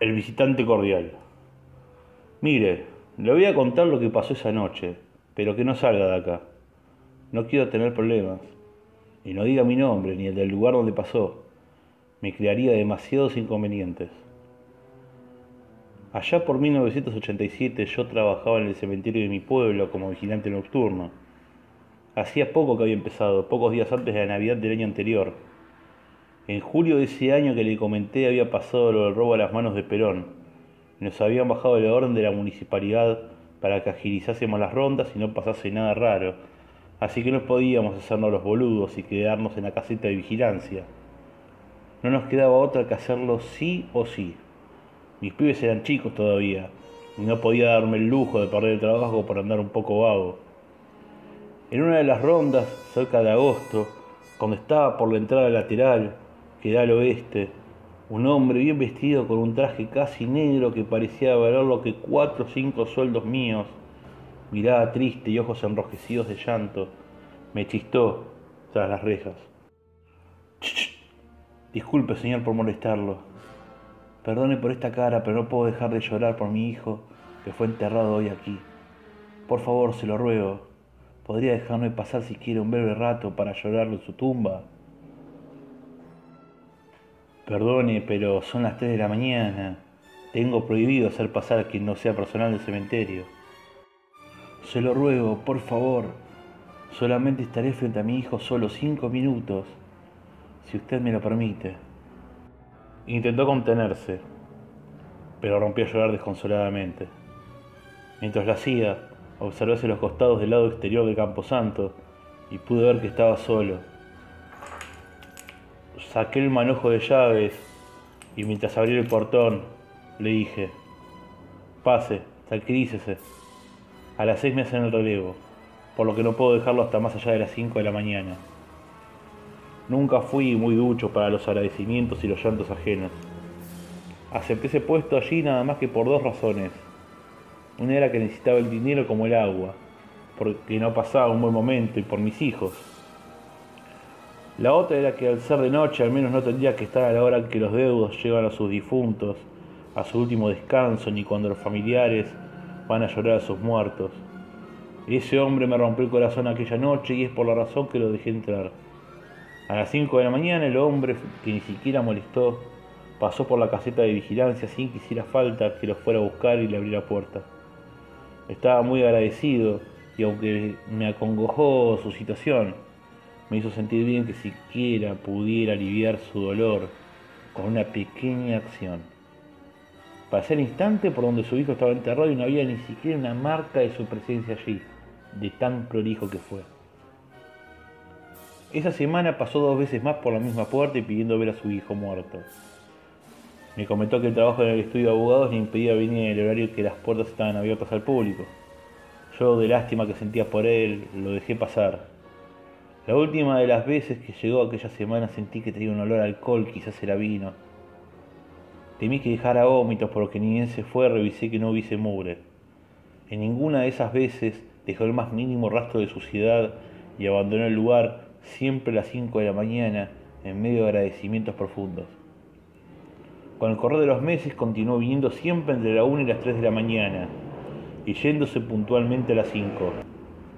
El visitante cordial. Mire, le voy a contar lo que pasó esa noche, pero que no salga de acá. No quiero tener problemas. Y no diga mi nombre ni el del lugar donde pasó. Me crearía demasiados inconvenientes. Allá por 1987 yo trabajaba en el cementerio de mi pueblo como vigilante nocturno. Hacía poco que había empezado, pocos días antes de la Navidad del año anterior. En julio de ese año que le comenté había pasado lo del robo a las manos de Perón nos habían bajado la orden de la municipalidad para que agilizásemos las rondas y no pasase nada raro, así que no podíamos hacernos los boludos y quedarnos en la caseta de vigilancia. No nos quedaba otra que hacerlo sí o sí. Mis pibes eran chicos todavía y no podía darme el lujo de perder el trabajo por andar un poco vago. En una de las rondas, cerca de agosto, cuando estaba por la entrada lateral, que da al oeste, un hombre bien vestido con un traje casi negro que parecía valer lo que cuatro o cinco sueldos míos, mirada triste y ojos enrojecidos de llanto, me chistó tras las rejas. Disculpe, señor, por molestarlo. Perdone por esta cara, pero no puedo dejar de llorar por mi hijo que fue enterrado hoy aquí. Por favor, se lo ruego. ¿Podría dejarme pasar si quiere un breve rato para llorarlo en su tumba? Perdone, pero son las 3 de la mañana. Tengo prohibido hacer pasar a quien no sea personal del cementerio. Se lo ruego, por favor. Solamente estaré frente a mi hijo solo cinco minutos, si usted me lo permite. Intentó contenerse, pero rompió a llorar desconsoladamente. Mientras lo hacía, observé hacia los costados del lado exterior del camposanto y pude ver que estaba solo Saqué el manojo de llaves y mientras abrí el portón le dije, pase, tranquilícese. A las seis me hacen el relevo, por lo que no puedo dejarlo hasta más allá de las cinco de la mañana. Nunca fui muy ducho para los agradecimientos y los llantos ajenos. Acepté ese puesto allí nada más que por dos razones. Una era que necesitaba el dinero como el agua, porque no pasaba un buen momento y por mis hijos. La otra era que al ser de noche al menos no tendría que estar a la hora en que los deudos llevan a sus difuntos a su último descanso ni cuando los familiares van a llorar a sus muertos. Ese hombre me rompió el corazón aquella noche y es por la razón que lo dejé entrar. A las 5 de la mañana el hombre, que ni siquiera molestó, pasó por la caseta de vigilancia sin que hiciera falta que lo fuera a buscar y le abriera la puerta. Estaba muy agradecido y aunque me acongojó su situación, me hizo sentir bien que siquiera pudiera aliviar su dolor con una pequeña acción. Pasé el instante por donde su hijo estaba enterrado y no había ni siquiera una marca de su presencia allí, de tan prolijo que fue. Esa semana pasó dos veces más por la misma puerta y pidiendo ver a su hijo muerto. Me comentó que el trabajo en el estudio de abogados le impedía venir en el horario que las puertas estaban abiertas al público. Yo, de lástima que sentía por él, lo dejé pasar, la última de las veces que llegó aquella semana sentí que tenía un olor a alcohol, quizás era vino. Temí que dejara vómitos, porque ni bien se fue revisé que no hubiese mugre. En ninguna de esas veces dejó el más mínimo rastro de suciedad y abandonó el lugar siempre a las 5 de la mañana en medio de agradecimientos profundos. Con el correr de los meses continuó viniendo siempre entre la 1 y las 3 de la mañana y yéndose puntualmente a las 5.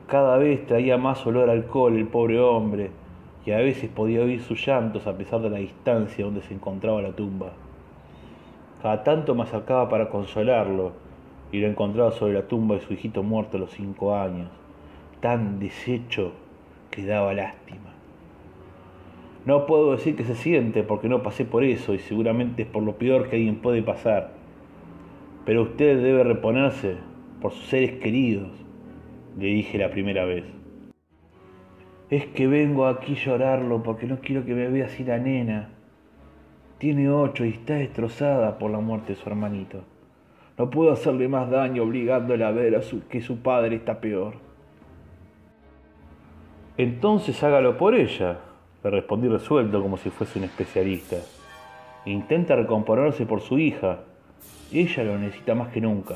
Cada vez traía más olor a alcohol el pobre hombre, y a veces podía oír sus llantos a pesar de la distancia donde se encontraba la tumba. Cada tanto me acercaba para consolarlo, y lo encontraba sobre la tumba de su hijito muerto a los cinco años, tan deshecho que daba lástima. No puedo decir que se siente porque no pasé por eso y seguramente es por lo peor que alguien puede pasar. Pero usted debe reponerse por sus seres queridos, le dije la primera vez. Es que vengo aquí a llorarlo porque no quiero que me vea así la nena. Tiene ocho y está destrozada por la muerte de su hermanito. No puedo hacerle más daño obligándola a ver a su, que su padre está peor. Entonces hágalo por ella, le respondí resuelto como si fuese un especialista. Intenta recomponerse por su hija. Ella lo necesita más que nunca.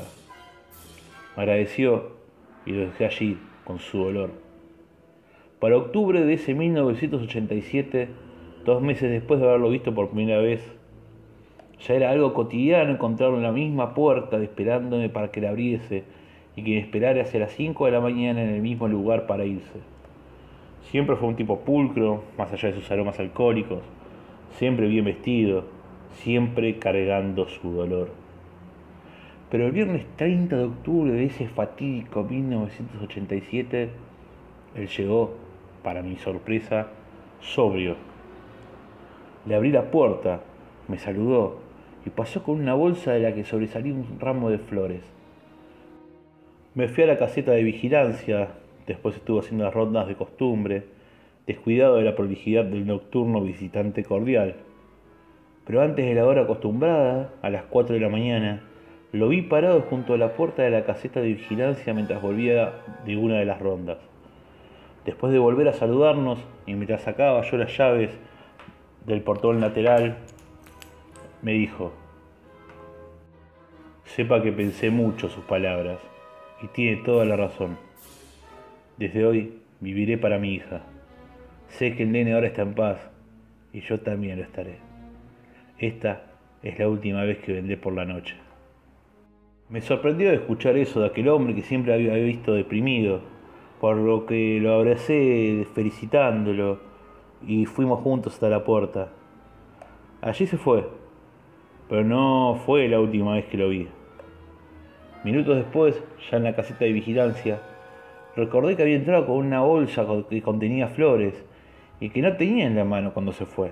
Me agradeció y lo dejé allí con su dolor. Para octubre de ese 1987, dos meses después de haberlo visto por primera vez, Ya era algo cotidiano encontrarlo en la misma puerta esperándome para que la abriese y que me esperara hacia las 5 de la mañana en el mismo lugar para irse. Siempre fue un tipo pulcro, más allá de sus aromas alcohólicos, siempre bien vestido, siempre cargando su dolor. Pero el viernes 30 de octubre de ese fatídico 1987, él llegó, para mi sorpresa, sobrio. Le abrí la puerta, me saludó y pasó con una bolsa de la que sobresalía un ramo de flores. Me fui a la caseta de vigilancia, después estuvo haciendo las rondas de costumbre, descuidado de la prolijidad del nocturno visitante cordial. Pero antes de la hora acostumbrada, a las 4 de la mañana, lo vi parado junto a la puerta de la caseta de vigilancia mientras volvía de una de las rondas. Después de volver a saludarnos y mientras sacaba yo las llaves del portón lateral, me dijo, sepa que pensé mucho sus palabras y tiene toda la razón. Desde hoy viviré para mi hija. Sé que el nene ahora está en paz y yo también lo estaré. Esta es la última vez que vendré por la noche. Me sorprendió escuchar eso de aquel hombre que siempre había visto deprimido, por lo que lo abracé felicitándolo y fuimos juntos hasta la puerta. Allí se fue, pero no fue la última vez que lo vi. Minutos después, ya en la caseta de vigilancia, recordé que había entrado con una bolsa que contenía flores y que no tenía en la mano cuando se fue.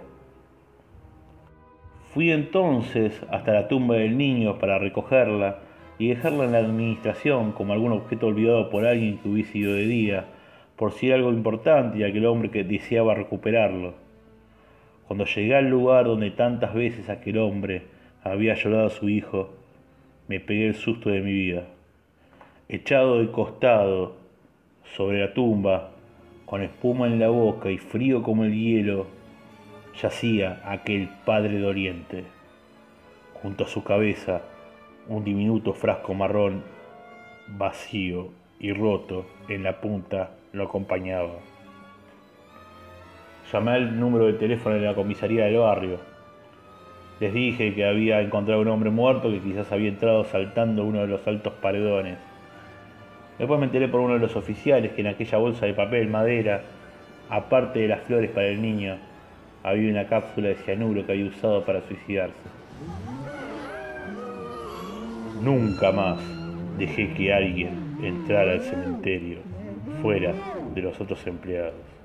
Fui entonces hasta la tumba del niño para recogerla y dejarla en la administración como algún objeto olvidado por alguien que hubiese ido de día, por si era algo importante y aquel hombre que deseaba recuperarlo. Cuando llegué al lugar donde tantas veces aquel hombre había llorado a su hijo, me pegué el susto de mi vida. Echado de costado sobre la tumba, con espuma en la boca y frío como el hielo, yacía aquel padre de Oriente. Junto a su cabeza, un diminuto frasco marrón, vacío y roto en la punta, lo acompañaba. Llamé al número de teléfono de la comisaría del barrio les dije que había encontrado un hombre muerto que quizás había entrado saltando uno de los altos paredones. Después me enteré por uno de los oficiales que en aquella bolsa de papel madera, aparte de las flores para el niño, había una cápsula de cianuro que había usado para suicidarse. Nunca más dejé que alguien entrara al cementerio fuera de los otros empleados.